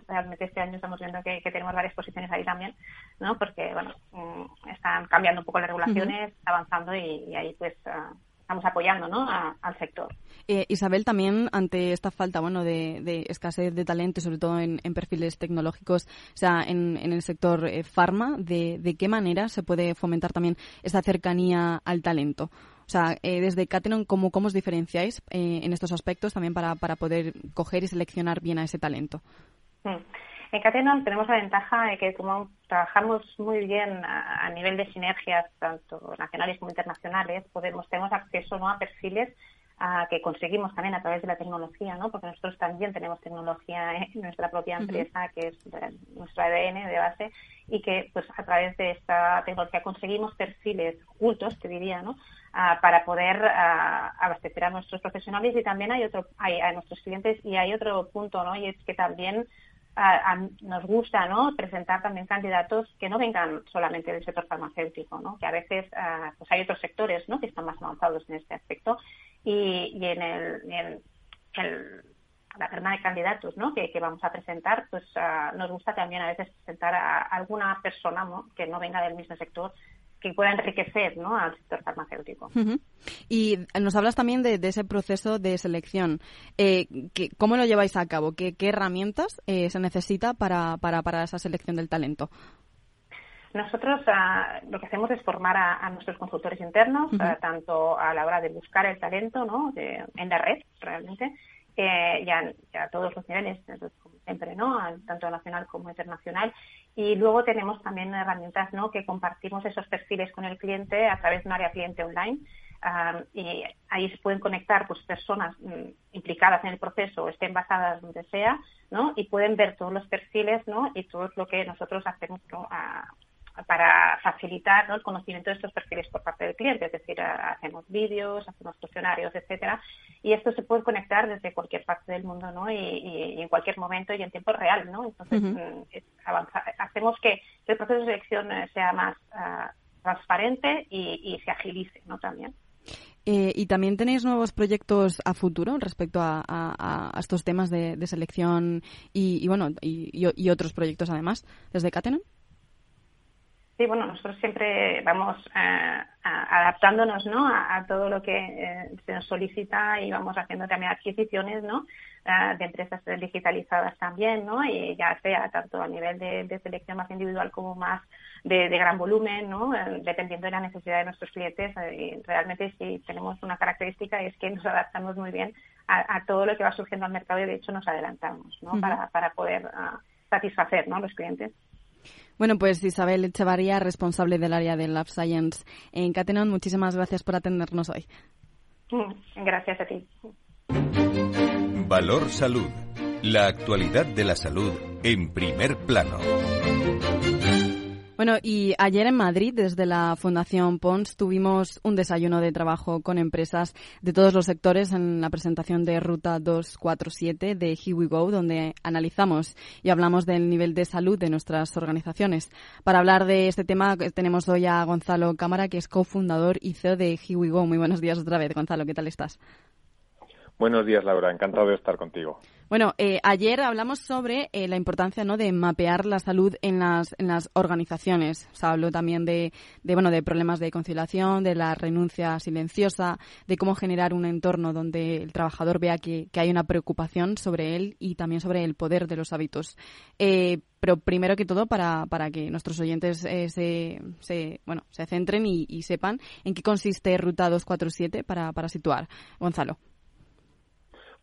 realmente este año estamos viendo que, tenemos varias posiciones ahí también, ¿no? porque bueno, mm, están cambiando un poco las regulaciones, avanzando y, ahí pues ah, estamos apoyando ¿no? al sector. Eh, Isabel, también ante esta falta bueno, de, escasez de talento, sobre todo en, perfiles tecnológicos, o sea, en, el sector eh, farma, de, qué manera se puede fomentar también esa cercanía al talento? O sea, eh, desde Catenon, ¿cómo, ¿cómo os diferenciáis en estos aspectos también para, para poder coger y seleccionar bien a ese talento? Mm. En Catenon tenemos la ventaja de que como trabajamos muy bien a, nivel de sinergias, tanto nacionales como internacionales, podemos tenemos acceso ¿no? a perfiles que conseguimos también a través de la tecnología, ¿no? porque nosotros también tenemos tecnología en <laughs> nuestra propia empresa, que es nuestro ADN de base, y que pues a través de esta tecnología conseguimos perfiles cultos, te diría, ¿no? para poder abastecer a nuestros profesionales y también hay otro, hay, a nuestros clientes y hay otro punto, ¿no? Y es que también nos gusta ¿no? presentar también candidatos que no vengan solamente del sector farmacéutico, ¿no? que a veces pues hay otros sectores ¿no? que están más avanzados en este aspecto y, y en, el, en el, la terna de candidatos ¿no? que, que, vamos a presentar, pues nos gusta también a veces presentar a alguna persona ¿no? que no venga del mismo sector que pueda enriquecer ¿no? al sector farmacéutico. Y nos hablas también de, ese proceso de selección. Eh, ¿Cómo lo lleváis a cabo? ¿Qué, herramientas eh, se necesita para, para, para esa selección del talento? Nosotros ah, lo que hacemos es formar a, nuestros consultores internos, ah, tanto a la hora de buscar el talento ¿no? en la red, realmente, eh, ya, a todos los niveles, siempre, ¿no? tanto nacional como internacional. Y luego tenemos también herramientas ¿no? que compartimos esos perfiles con el cliente a través de un área cliente online. Ah, y ahí se pueden conectar pues personas mm, implicadas en el proceso estén basadas donde sea no y pueden ver todos los perfiles no y todo lo que nosotros hacemos ¿no? Para facilitar el conocimiento de estos perfiles por parte del cliente, es decir, hacemos vídeos, hacemos cuestionarios, etcétera, y esto se puede conectar desde cualquier parte del mundo, ¿no? Y, en cualquier momento y en tiempo real, ¿no? Entonces, mm, hacemos que el proceso de selección eh, sea más ah, transparente y, se agilice, ¿no? También. Eh, ¿Y también tenéis nuevos proyectos a futuro respecto a, estos temas de, selección y, bueno y, otros proyectos además desde Catenan? Sí, bueno, nosotros siempre vamos eh, adaptándonos ¿no? A, todo lo que eh, se nos solicita y vamos haciendo también adquisiciones ¿no? Eh, de empresas digitalizadas también, ¿no? y ya sea tanto a nivel de, selección más individual como más de, gran volumen, ¿no? dependiendo de la necesidad de nuestros clientes. y realmente sí tenemos una característica es que nos adaptamos muy bien a, todo lo que va surgiendo al mercado y de hecho nos adelantamos ¿no? para, para poder ah, satisfacer ¿no? los clientes. Bueno, pues Isabel Echevarría, responsable del área de Lab Science en Catenon, muchísimas gracias por atendernos hoy. Mm, gracias a ti. Valor Salud. La actualidad de la salud en primer plano. Bueno, y ayer en Madrid, desde la Fundación Pons, tuvimos un desayuno de trabajo con empresas de todos los sectores en la presentación de Ruta 247 de Here We Go, donde analizamos y hablamos del nivel de salud de nuestras organizaciones. Para hablar de este tema tenemos hoy a Gonzalo Cámara, que es cofundador y CEO de Here We Go. Muy buenos días otra vez, Gonzalo, ¿qué tal estás? Buenos días, Laura. Encantado de estar contigo. Bueno, eh, ayer hablamos sobre eh, la importancia ¿no? de mapear la salud en las, en las organizaciones. Se habló también de, de, bueno, de problemas de conciliación, de la renuncia silenciosa, de cómo generar un entorno donde el trabajador vea que, que hay una preocupación sobre él y también sobre el poder de los hábitos. Eh, pero primero que todo, para, para que nuestros oyentes se, se, bueno, se centren y, y, sepan en qué consiste Ruta 247 para, para situar. Gonzalo.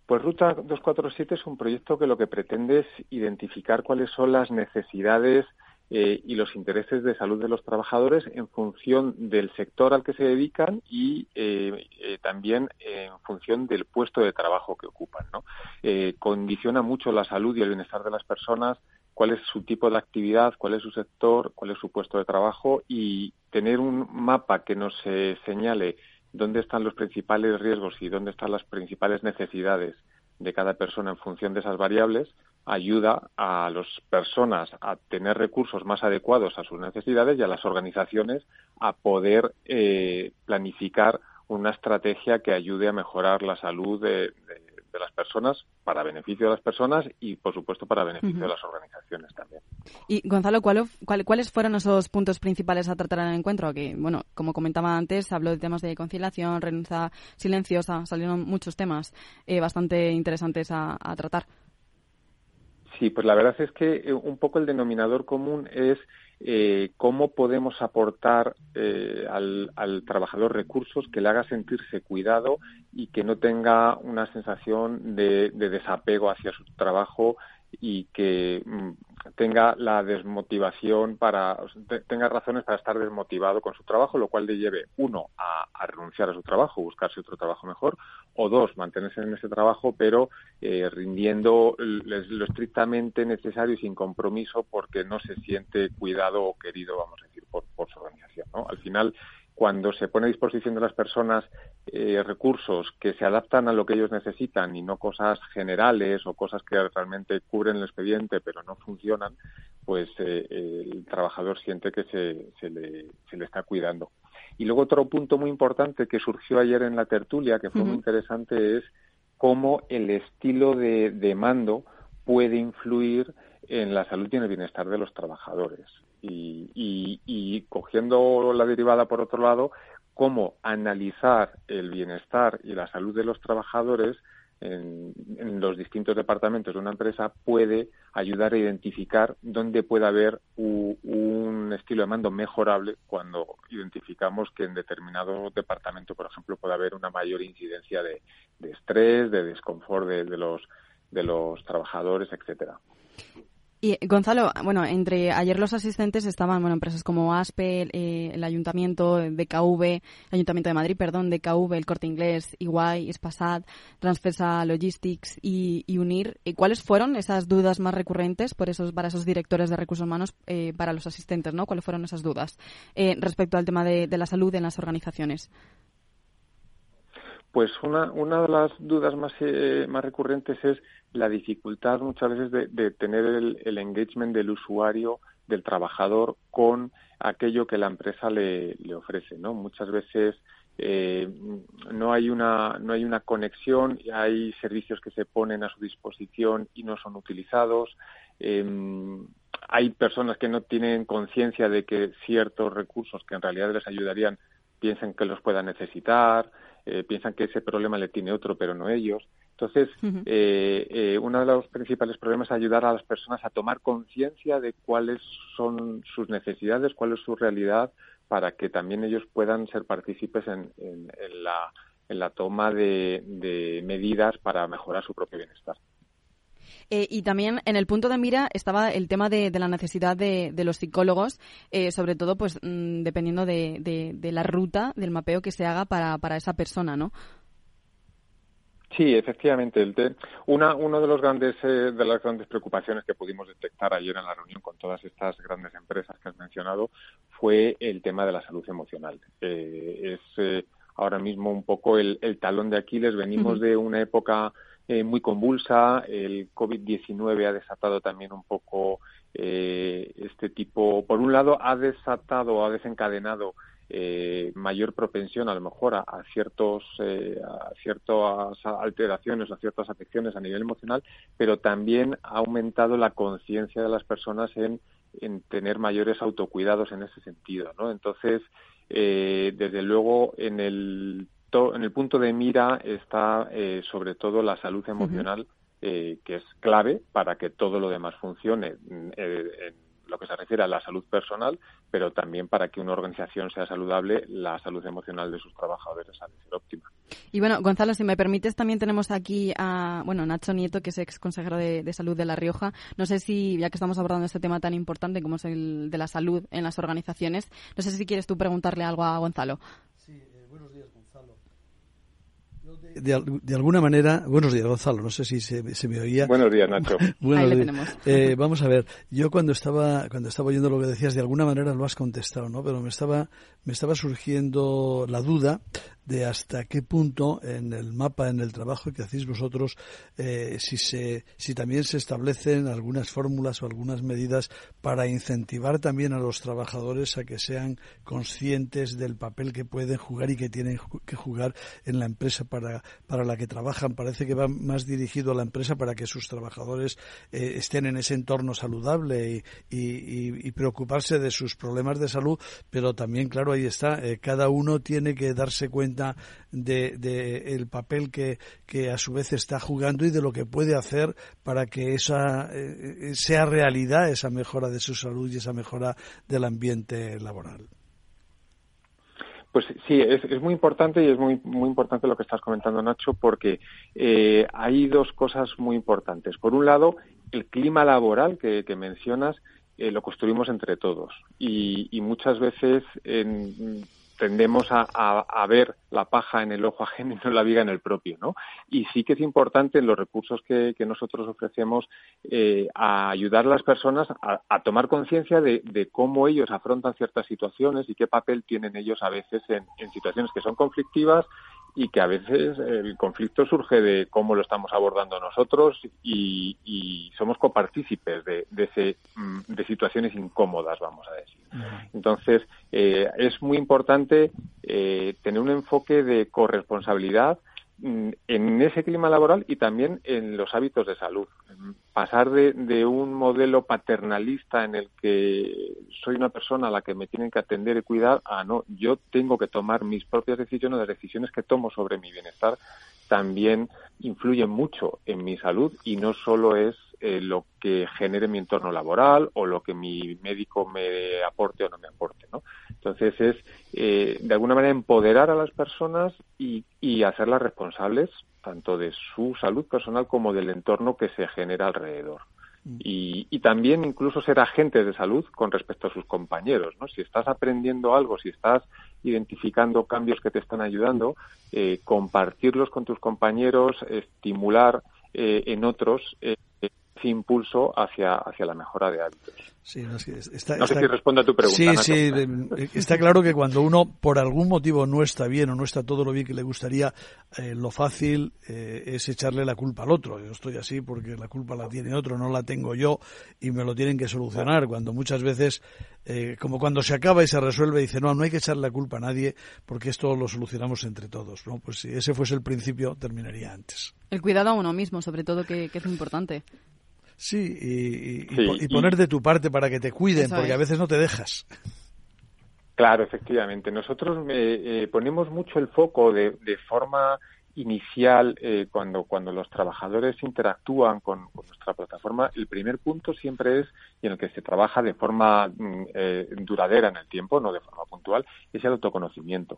Pues Ruta 247 es un proyecto que lo que pretende es identificar cuáles son las necesidades eh, y los intereses de salud de los trabajadores en función del sector al que se dedican y eh, eh, también en función del puesto de trabajo que ocupan. ¿no? condiciona mucho la salud y el bienestar de las personas, cuál es su tipo de actividad, cuál es su sector, cuál es su puesto de trabajo y tener un mapa que nos señale dónde están los principales riesgos y dónde están las principales necesidades de cada persona en función de esas variables ayuda a las personas a tener recursos más adecuados a sus necesidades y a las organizaciones a poder eh, planificar una estrategia que ayude a mejorar la salud de, de las personas, para beneficio de las personas y, por supuesto, para beneficio de las organizaciones también. Y, Gonzalo, ¿cuáles fueron esos puntos principales a tratar en el encuentro? Que, bueno, como comentaba antes, habló de temas de conciliación, renuncia silenciosa, salieron muchos temas eh, bastante interesantes a, tratar. Sí, pues la verdad es que eh, un poco el denominador común es eh, cómo podemos aportar eh, al, trabajador recursos que le haga sentirse cuidado y que no tenga una sensación de desapego hacia su trabajo y que mm, tenga la desmotivación para tenga razones para estar desmotivado con su trabajo, lo cual le lleve uno a, renunciar a su trabajo, buscarse otro trabajo mejor, o dos mantenerse en ese trabajo pero eh, rindiendo lo estrictamente necesario y sin compromiso porque no se siente cuidado o querido, vamos a decir, por, por su organización. ¿no? Al final cuando se pone a disposición de las personas eh, recursos que se adaptan a lo que ellos necesitan y no cosas generales o cosas que realmente cubren el expediente pero no funcionan, pues eh, el trabajador siente que se, se, le, se, le, está cuidando. Y luego otro punto muy importante que surgió ayer en la tertulia, que fue muy interesante, es cómo el estilo de, de mando puede influir en la salud y en el bienestar de los trabajadores. Y, y cogiendo la derivada por otro lado, cómo analizar el bienestar y la salud de los trabajadores en, los distintos departamentos de una empresa puede ayudar a identificar dónde puede haber un estilo de mando mejorable cuando identificamos que en determinado departamento, por ejemplo, puede haber una mayor incidencia de, estrés, de desconfort de, los de los trabajadores, etcétera. Y Gonzalo, bueno, entre ayer los asistentes estaban, bueno, empresas como ASPE, eh, el Ayuntamiento, DKV, el Ayuntamiento de Madrid, perdón, DKV, el Corte Inglés, Iguay, Espasad, Transfesa Logistics y, UNIR. ¿Cuáles fueron esas dudas más recurrentes por esos, para esos directores de recursos humanos, eh, para los asistentes, ¿no? ¿Cuáles fueron esas dudas eh, respecto al tema de, la salud en las organizaciones? Pues una, una de las dudas más, más recurrentes es la dificultad muchas veces de, tener el, engagement del usuario, del trabajador con aquello que la empresa le, ofrece, ¿no? Muchas veces eh, no hay una no hay una conexión, hay servicios que se ponen a su disposición y no son utilizados. Em, hay personas que no tienen conciencia de que ciertos recursos que en realidad les ayudarían piensan que los puedan necesitar, eh, piensan que ese problema le tiene otro pero no ellos. Entonces, eh, eh, uno de los principales problemas es ayudar a las personas a tomar conciencia de cuáles son sus necesidades, cuál es su realidad, para que también ellos puedan ser partícipes en, la, toma de, medidas para mejorar su propio bienestar. Eh, y también en el punto de mira estaba el tema de, la necesidad de, los psicólogos, sobre todo pues mm, dependiendo de, la ruta del mapeo que se haga para, para esa persona, ¿no? Sí, efectivamente. El una uno de los grandes eh, de las grandes preocupaciones que pudimos detectar ayer en la reunión con todas estas grandes empresas que has mencionado fue el tema de la salud emocional. Eh, es eh, ahora mismo un poco el, talón de Aquiles. Venimos de una época muy convulsa. El COVID-19 ha desatado también un poco este tipo. Por un lado, ha desatado, ha desencadenado eh, mayor propensión a lo mejor a, ciertos eh, a ciertas alteraciones o a ciertas afecciones a nivel emocional pero también ha aumentado la conciencia de las personas en, en, tener mayores autocuidados en ese sentido no entonces eh, desde luego en el en el punto de mira está eh, sobre todo la salud emocional que es clave para que todo lo demás funcione en lo que se refiere a la salud personal, pero también para que una organización sea saludable, la salud emocional de sus trabajadores ha de ser óptima. Y bueno, Gonzalo, si me permites, también tenemos aquí a bueno Nacho Nieto, que es ex consejero de, de Salud de La Rioja. No sé si, ya que estamos abordando este tema tan importante como es el de la salud en las organizaciones, no sé si quieres tú preguntarle algo a Gonzalo de, alguna manera, buenos días Gonzalo, no sé si se, me oía. Buenos días Nacho. <laughs> Eh, vamos a ver, yo cuando estaba cuando estaba oyendo lo que decías, de alguna manera lo has contestado, ¿no? Pero me estaba me estaba surgiendo la duda de hasta qué punto en el mapa, en el trabajo que hacéis vosotros, eh, si, se, si también se establecen algunas fórmulas o algunas medidas para incentivar también a los trabajadores a que sean conscientes del papel que pueden jugar y que tienen que jugar en la empresa para, para la que trabajan. Parece que va más dirigido a la empresa para que sus trabajadores eh, estén en ese entorno saludable y, y, y, preocuparse de sus problemas de salud, pero también, claro, está, eh, cada uno tiene que darse cuenta de, el papel que, que, a su vez está jugando y de lo que puede hacer para que esa eh, sea realidad esa mejora de su salud y esa mejora del ambiente laboral. Pues sí, es, es, muy importante y es muy, muy importante lo que estás comentando, Nacho, porque eh, hay dos cosas muy importantes. Por un lado, el clima laboral que, mencionas eh, lo construimos entre todos y, y muchas veces en, tendemos a, ver la paja en el ojo ajeno y no la viga en el propio, ¿no? Y sí que es importante en los recursos que, que nosotros ofrecemos eh, a ayudar a las personas a, a tomar conciencia de, de, cómo ellos afrontan ciertas situaciones y qué papel tienen ellos a veces en, en situaciones que son conflictivas y que a veces el conflicto surge de cómo lo estamos abordando nosotros y, y somos copartícipes de, de, ese, mm, de situaciones incómodas, vamos a decir. Entonces, eh, es muy importante eh, tener un enfoque de corresponsabilidad en ese clima laboral y también en los hábitos de salud. Pasar de, de, un modelo paternalista en el que soy una persona a la que me tienen que atender y cuidar a no, yo tengo que tomar mis propias decisiones, las decisiones que tomo sobre mi bienestar también influyen mucho en mi salud y no solo es eh, lo que genere mi entorno laboral o lo que mi médico me aporte o no me aporte, ¿no? Entonces es, eh, de alguna manera, empoderar a las personas y, y hacerlas responsables tanto de su salud personal como del entorno que se genera alrededor. Mm. Y, y, también incluso ser agentes de salud con respecto a sus compañeros. ¿no? Si estás aprendiendo algo, si estás identificando cambios que te están ayudando, eh, compartirlos con tus compañeros, estimular eh, en otros eh, ese impulso hacia, hacia la mejora de hábitos. Sí, no, sé si responde a tu pregunta. Sí, sí, está claro que cuando uno por algún motivo no está bien o no está todo lo bien que le gustaría, eh, lo fácil eh, es echarle la culpa al otro. Yo estoy así porque la culpa la tiene otro, no la tengo yo y me lo tienen que solucionar. Cuando muchas veces, eh, como cuando se acaba y se resuelve, dice, no, no hay que echarle la culpa a nadie porque esto lo solucionamos entre todos. ¿no? Pues si ese fuese el principio, terminaría antes. El cuidado a uno mismo, sobre todo, que, que es importante. Sí, y, poner de tu parte para que te cuiden, porque a veces no te dejas. Claro, efectivamente. Nosotros eh, eh, ponemos mucho el foco de, de forma inicial eh, cuando, cuando los trabajadores interactúan con, nuestra plataforma. El primer punto siempre es, y en el que se trabaja de forma mm, duradera en el tiempo, no de forma puntual, es el autoconocimiento.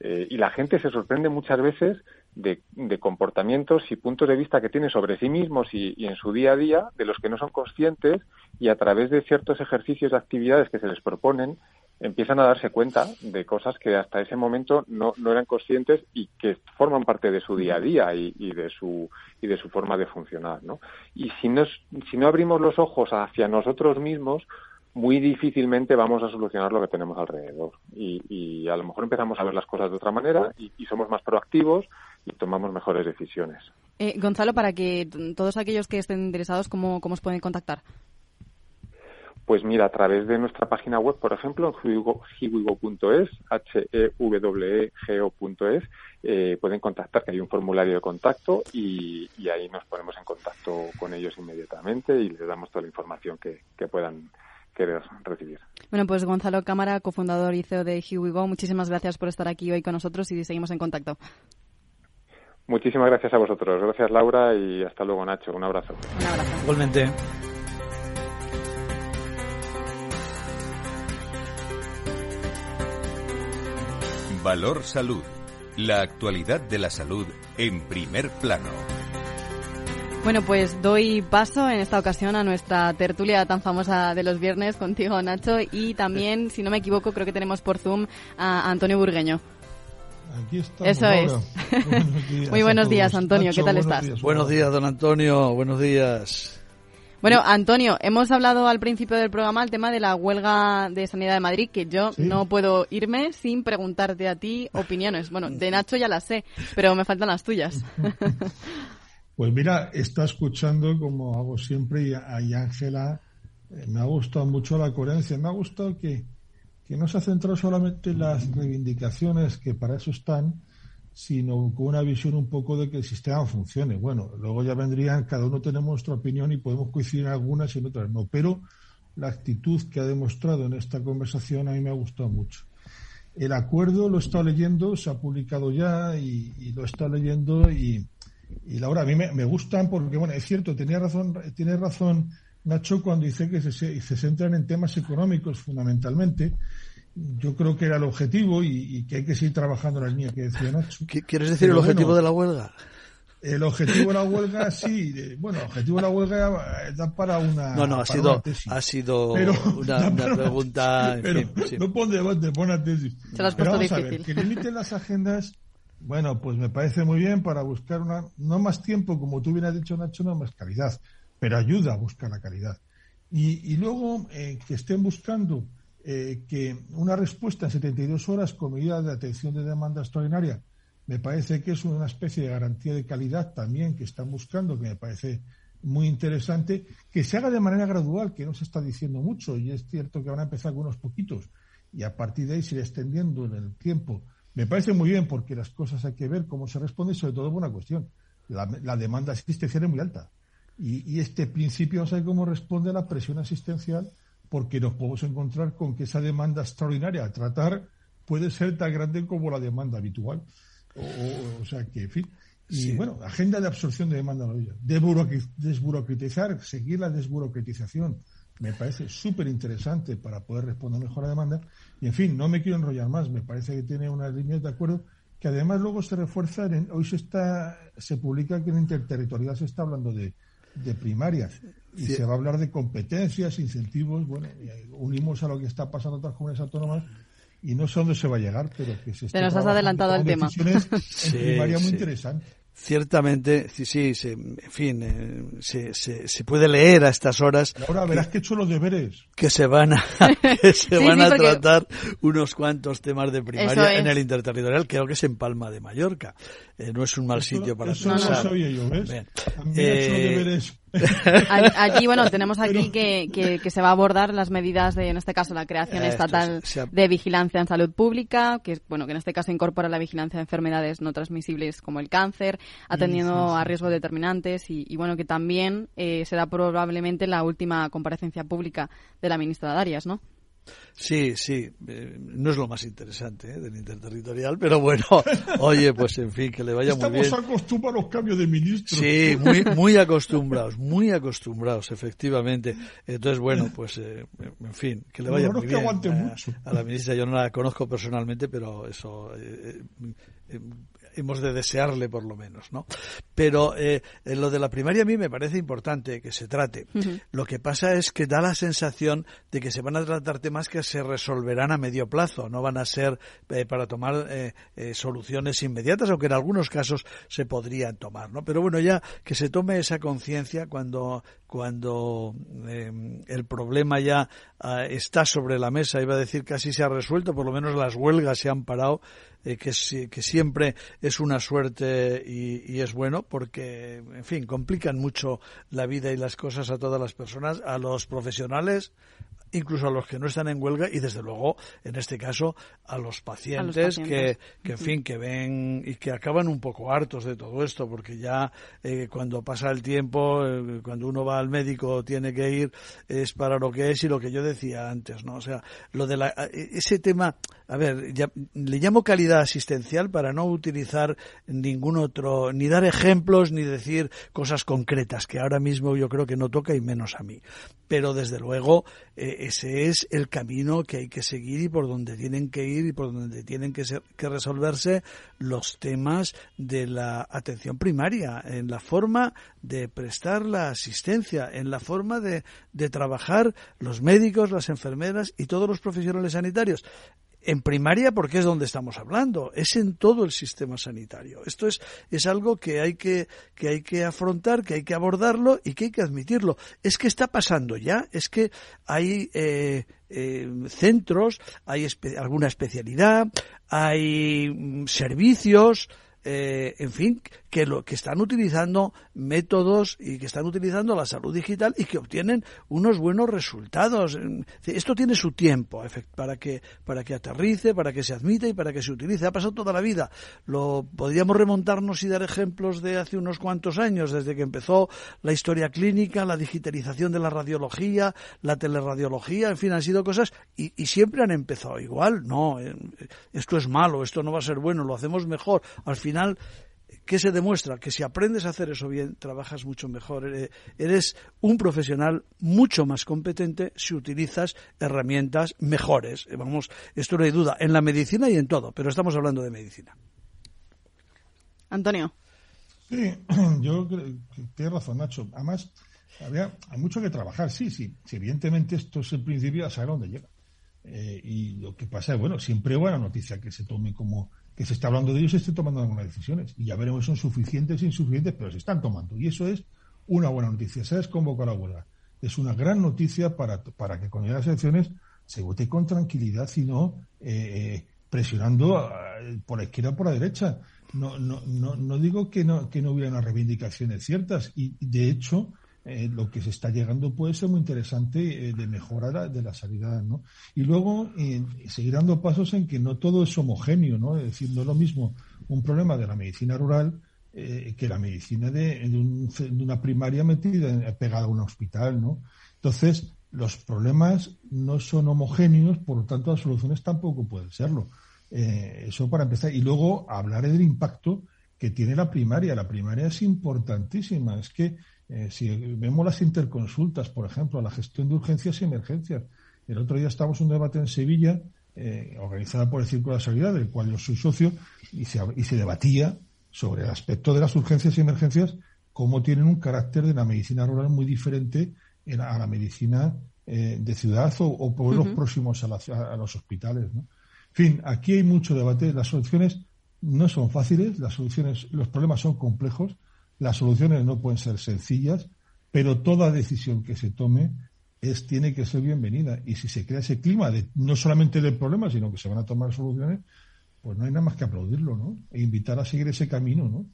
y la gente se sorprende muchas veces de, comportamientos y puntos de vista que tienen sobre sí mismos y, en su día a día, de los que no son conscientes y a través de ciertos ejercicios de actividades que se les proponen, empiezan a darse cuenta de cosas que hasta ese momento no, no eran conscientes y que forman parte de su día a día y, y, de su y de su forma de funcionar, ¿no? Y si no, si no abrimos los ojos hacia nosotros mismos, muy difícilmente vamos a solucionar lo que tenemos alrededor. Y, y a lo mejor empezamos a ver las cosas de otra manera y, y somos más proactivos y tomamos mejores decisiones. Eh, Gonzalo, para que todos aquellos que estén interesados, ¿cómo, cómo os pueden contactar? Pues mira, a través de nuestra página web, por ejemplo, hiwigo.es, h e w e g -O eh, pueden contactar, que hay un formulario de contacto y, ahí nos ponemos en contacto con ellos inmediatamente y les damos toda la información que, que puedan querer recibir. Bueno, pues Gonzalo Cámara, cofundador y CEO de HeWeGo, muchísimas gracias por estar aquí hoy con nosotros y seguimos en contacto. Muchísimas gracias a vosotros. Gracias Laura y hasta luego Nacho. Un abrazo. Un abrazo. Igualmente. Valor Salud. La actualidad de la salud en primer plano. Bueno, pues doy paso en esta ocasión a nuestra tertulia tan famosa de los viernes contigo, Nacho, y también, si no me equivoco, creo que tenemos por Zoom a Antonio Burgueño. Aquí Eso es. <laughs> Muy buenos días, Antonio. ¿Qué tal estás? buenos días, don Antonio. Buenos días. Bueno, Antonio, hemos hablado al principio del programa el tema de la huelga de Sanidad de Madrid, que yo no puedo irme sin preguntarte a ti opiniones. Bueno, de Nacho ya las sé, pero me faltan las tuyas. <laughs> Pues mira, está escuchando, como hago siempre, y Ángela, eh, me ha gustado mucho la coherencia. Me ha gustado que, que no se ha centrado solamente en las reivindicaciones, que para eso están, sino con una visión un poco de que el sistema funcione. Bueno, luego ya vendrían, cada uno tenemos nuestra opinión y podemos coincidir en algunas y en otras no, pero la actitud que ha demostrado en esta conversación a mí me ha gustado mucho. El acuerdo lo he estado leyendo, se ha publicado ya y, lo he estado leyendo y, y Laura, a mí me, me, gustan porque, bueno, es cierto, tenía razón, tiene razón Nacho cuando dice que se, se centran en temas económicos fundamentalmente. Yo creo que era el objetivo y, que hay que seguir trabajando en la línea que decía Nacho. ¿Quieres decir el objetivo de la huelga? El objetivo de la huelga, sí. bueno, el objetivo de la huelga da para una. No, no, ha sido, ha sido <laughs> una, pregunta. No pone debate, pone tesis. Se las pero vamos difícil. a ver, que limiten las agendas. Bueno, pues me parece muy bien para buscar una, no más tiempo, como tú bien has dicho, Nacho, no más calidad pero ayuda a buscar la calidad. Y, luego eh, que estén buscando eh, que una respuesta en 72 horas con medida de atención de demanda extraordinaria, me parece que es una especie de garantía de calidad también que están buscando, que me parece muy interesante, que se haga de manera gradual, que no se está diciendo mucho, y es cierto que van a empezar con unos poquitos, y a partir de ahí se irá extendiendo en el tiempo. Me parece muy bien porque las cosas hay que ver cómo se responde sobre todo por una cuestión. La, demanda asistencial es muy alta. Y, este principio no sabe cómo responde a la presión asistencial porque nos podemos encontrar con que esa demanda extraordinaria a tratar puede ser tan grande como la demanda habitual. O, sea que, en fin. Y bueno, agenda de absorción de demanda desburocratizar, seguir la desburocratización, me parece súper interesante para poder responder mejor a la demanda. Y en fin, no me quiero enrollar más, me parece que tiene unas líneas de acuerdo que además luego se refuerzan. hoy se está, se publica que en interterritorial se está hablando de, de primarias y se va a hablar de competencias, incentivos. Bueno, unimos a lo que está pasando en otras comunidades autónomas y no sé dónde se va a llegar, pero que se está. nos has adelantado al tema. En <laughs> primaria muy interesante. Ciertamente, sí, sí, en fin, eh, se, se, puede leer a estas horas. ahora verás que he hecho los deberes. Que se van a, <laughs> que se van a tratar unos cuantos temas de primaria en el interterritorial, creo que es en Palma de Mallorca. Eh, no es un mal sitio para eso no lo sabía yo, ¿ves? Bien. Eh, Allí, bueno, tenemos aquí que, que, se va a abordar las medidas de, en este caso, la creación estatal de vigilancia en salud pública, que, bueno, que en este caso incorpora la vigilancia de enfermedades no transmisibles como el cáncer, atendiendo a riesgos determinantes y, bueno, que también eh, será probablemente la última comparecencia pública de la ministra Darias, ¿no? Sí, sí, eh, no es lo más interesante ¿eh? del interterritorial, pero bueno, <laughs> oye, pues en fin, que le vaya muy bien. Estamos acostumbrados a los cambios de ministros. Sí, muy, muy acostumbrados, muy acostumbrados, efectivamente. Entonces, bueno, pues eh, en fin, que le vaya muy bien. A, la ministra, yo no la conozco personalmente, pero eso hemos de desearle por lo menos, ¿no? Pero eh, lo de la primaria a mí me parece importante que se trate. Lo que pasa es que da la sensación de que se van a tratar temas que se resolverán a medio plazo, no van a ser eh, para tomar eh, soluciones inmediatas, aunque en algunos casos se podrían tomar, ¿no? Pero bueno, ya que se tome esa conciencia cuando cuando el problema ya ah, está sobre la mesa, iba a decir casi se ha resuelto, por lo menos las huelgas se han parado, que, que siempre es una suerte y, es bueno porque, en fin, complican mucho la vida y las cosas a todas las personas, a los profesionales, incluso a los que no están en huelga y desde luego en este caso a los pacientes, Que, que, en fin que ven y que acaban un poco hartos de todo esto porque ya eh, cuando pasa el tiempo eh, cuando uno va al médico tiene que ir es para lo que es y lo que yo decía antes no o sea lo de la, e, ese tema a ver ya, le llamo calidad asistencial para no utilizar ningún otro ni dar ejemplos ni decir cosas concretas que ahora mismo yo creo que no toca y menos a mí. Pero desde luego eh, ese es el camino que hay que seguir y por donde tienen que ir y por donde tienen que, que resolverse los temas de la atención primaria, en la forma de prestar la asistencia, en la forma de, de trabajar los médicos, las enfermeras y todos los profesionales sanitarios en primaria porque es donde estamos hablando, es en todo el sistema sanitario. Esto es, es algo que hay que, que hay que afrontar, que hay que abordarlo y que hay que admitirlo. Es que está pasando ya, es que hay eh, eh, centros, hay alguna especialidad, hay mm, servicios, eh, en fin, que lo que están utilizando métodos y que están utilizando la salud digital y que obtienen unos buenos resultados. Esto tiene su tiempo para que para que aterrice, para que se admita y para que se utilice. Ha pasado toda la vida. Lo podríamos remontarnos y dar ejemplos de hace unos cuantos años, desde que empezó la historia clínica, la digitalización de la radiología, la teleradiología, en fin, han sido cosas y, y siempre han empezado igual. No, eh, esto es malo, esto no va a ser bueno, lo hacemos mejor. Al final final, ¿qué se demuestra? Que si aprendes a hacer eso bien, trabajas mucho mejor. Eh, eres un profesional mucho más competente si utilizas herramientas mejores. Eh, vamos, esto no hay duda, en la medicina y en todo, pero estamos hablando de medicina. Antonio. Sí, <clears throat> yo creo que tienes razón, Nacho. Además, había, hay mucho que trabajar, sí, sí. evidentemente esto es el principio a saber dónde llega. Eh, y lo que pasa es, bueno, siempre buena noticia que se tome como que se está hablando de ellos, se esté tomando algunas decisiones. Y ya veremos si son suficientes o insuficientes, pero se están tomando. Y eso es una buena noticia. Se ha desconvocado la huelga. Es una gran noticia para, para que con las elecciones se vote con tranquilidad y no eh, eh, presionando por la izquierda o por la derecha. No, no, no, no digo que no, que no hubiera unas reivindicaciones ciertas. Y de hecho, eh, lo que se está llegando puede ser muy interesante de mejora de la sanidad, ¿no? Y luego seguir dando pasos en que no todo es homogéneo, ¿no? Es decir, no es lo mismo un problema de la medicina rural que la medicina de, una primaria metida pegada a un hospital, ¿no? Entonces, los problemas no son homogéneos, por lo tanto las soluciones tampoco pueden serlo. Eh, eso para empezar. Y luego hablar del impacto que tiene la primaria. La primaria es importantísima. Es que eh, si vemos las interconsultas, por ejemplo, la gestión de urgencias y emergencias. El otro día estábamos en un debate en Sevilla, eh, organizada por el Círculo de la del cual yo soy socio, y se, y se debatía sobre el aspecto de las urgencias y emergencias, cómo tienen un carácter de la medicina rural muy diferente a la medicina eh, de ciudad o, pueblos próximos a, los hospitales. ¿no? En fin, aquí hay mucho debate. Las soluciones no son fáciles, las soluciones, los problemas son complejos, las soluciones no pueden ser sencillas, pero toda decisión que se tome es, tiene que ser bienvenida. Y si se crea ese clima de no solamente del problema, sino que se van a tomar soluciones, pues no hay nada más que aplaudirlo, ¿no? E invitar a seguir ese camino, ¿no?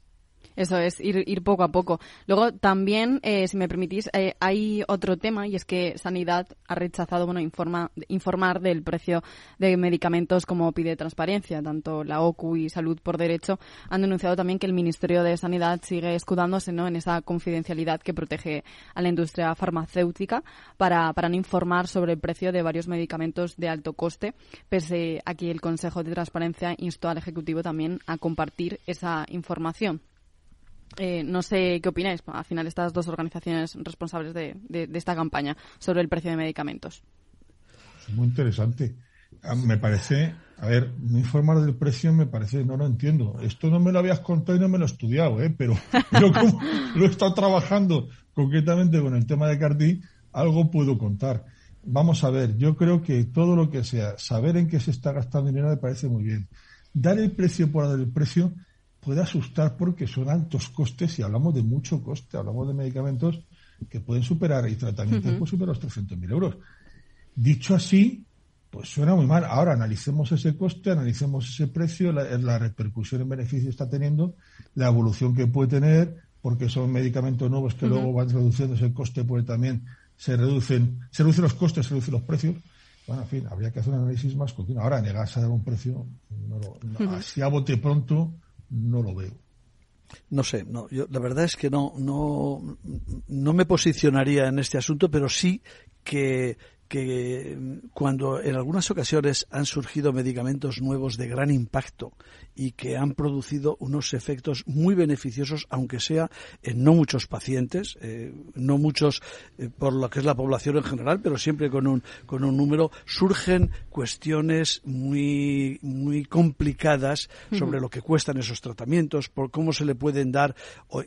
Eso es, ir, ir poco a poco. Luego, también, eh, si me permitís, eh, hay otro tema y es que Sanidad ha rechazado bueno, informa, informar del precio de medicamentos como pide transparencia. Tanto la OCU y Salud por Derecho han denunciado también que el Ministerio de Sanidad sigue escudándose ¿no? en esa confidencialidad que protege a la industria farmacéutica para, para no informar sobre el precio de varios medicamentos de alto coste. Pese a que el Consejo de Transparencia instó al Ejecutivo también a compartir esa información. Eh, no sé qué opináis, al final, estas dos organizaciones responsables de, esta campaña sobre el precio de medicamentos. Es muy interesante. Ah, me parece, a ver, no informar del precio me parece, no lo entiendo. Esto no me lo habías contado y no me lo he estudiado, ¿eh? pero <laughs> yo como lo he estado trabajando concretamente con el tema de Cardi, algo puedo contar. Vamos a ver, yo creo que todo lo que sea, saber en qué se está gastando dinero me parece muy bien. Dar el precio por dar el precio puede asustar porque son altos costes y hablamos de mucho coste, hablamos de medicamentos que pueden superar y tratamientos uh superar los 300.000 euros. Dicho así, pues suena muy mal. Ahora analicemos ese coste, analicemos ese precio, la, repercusión en beneficio está teniendo, la evolución que puede tener, porque son medicamentos nuevos que luego van reduciéndose el coste, pues también se reducen, se reducen los costes, se reducen los precios. Bueno, en fin, habría que hacer un análisis más continuo. Ahora, negarse a dar un precio, no, así a bote pronto, no lo veo. No sé, no, yo la verdad es que no, no, no me posicionaría en este asunto, pero sí que que cuando en algunas ocasiones han surgido medicamentos nuevos de gran impacto y que han producido unos efectos muy beneficiosos, aunque sea en no muchos pacientes, eh, no muchos eh, por lo que es la población en general, pero siempre con un, con un número, surgen cuestiones muy, muy complicadas sobre lo que cuestan esos tratamientos, por cómo se le pueden dar,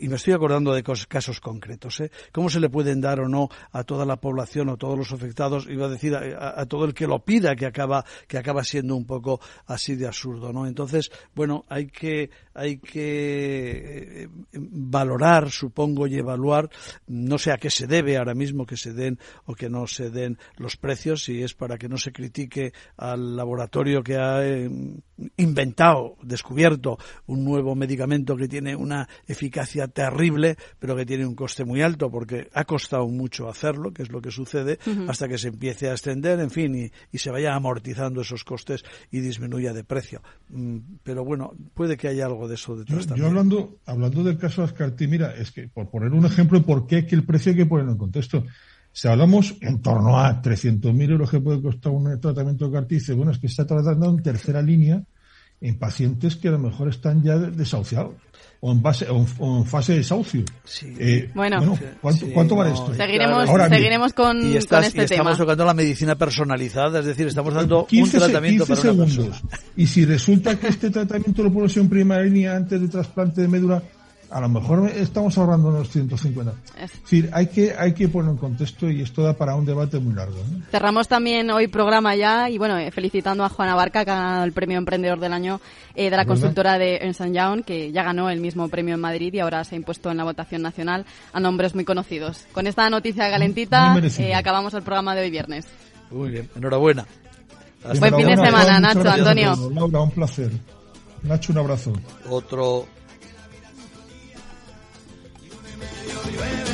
y me estoy acordando de casos concretos, ¿eh? cómo se le pueden dar o no a toda la población o todos los afectados iba a decir a, todo el que lo pida que acaba que acaba siendo un poco así de absurdo no entonces bueno hay que hay que eh, valorar supongo y evaluar no sé a qué se debe ahora mismo que se den o que no se den los precios si es para que no se critique al laboratorio que ha eh, inventado descubierto un nuevo medicamento que tiene una eficacia terrible pero que tiene un coste muy alto porque ha costado mucho hacerlo que es lo que sucede hasta que se empieza empiece a extender, en fin, y, se vaya amortizando esos costes y disminuya de precio. Mm, pero bueno, puede que haya algo de eso detrás yo, también. Yo hablando, hablando del caso de Ascarti, mira, es que por poner un ejemplo, ¿por qué que el precio hay que ponerlo en contexto? Si hablamos en torno a 300.000 euros que puede costar un tratamiento de Carti, dice, bueno, es que está tratando en tercera línea en pacientes que a lo mejor están ya desahuciados o en, base, o en, fase de desahucio. Eh, bueno, ¿cuánto, vale esto? Seguiremos, seguiremos con, y con este y estamos tocando la medicina personalizada, es decir, estamos dando un tratamiento 15 para una segundos. Y si resulta que este tratamiento lo puedo hacer en primera línea antes de trasplante de médula, a lo mejor estamos ahorrando unos 150. Es decir, hay que, hay que poner en contexto y esto da para un debate muy largo. Cerramos también hoy programa ya y bueno, eh, felicitando a Juana Barca que ha ganado el premio Emprendedor del Año eh, de la consultora de Ernst Young, que ya ganó el mismo premio en Madrid y ahora se ha impuesto en la votación nacional a nombres muy conocidos. Con esta noticia calentita eh, acabamos el programa de hoy viernes. Muy bien, enhorabuena. Buen fin de semana, Nacho, Antonio. Laura, un placer. Nacho, un abrazo. Otro si bebe.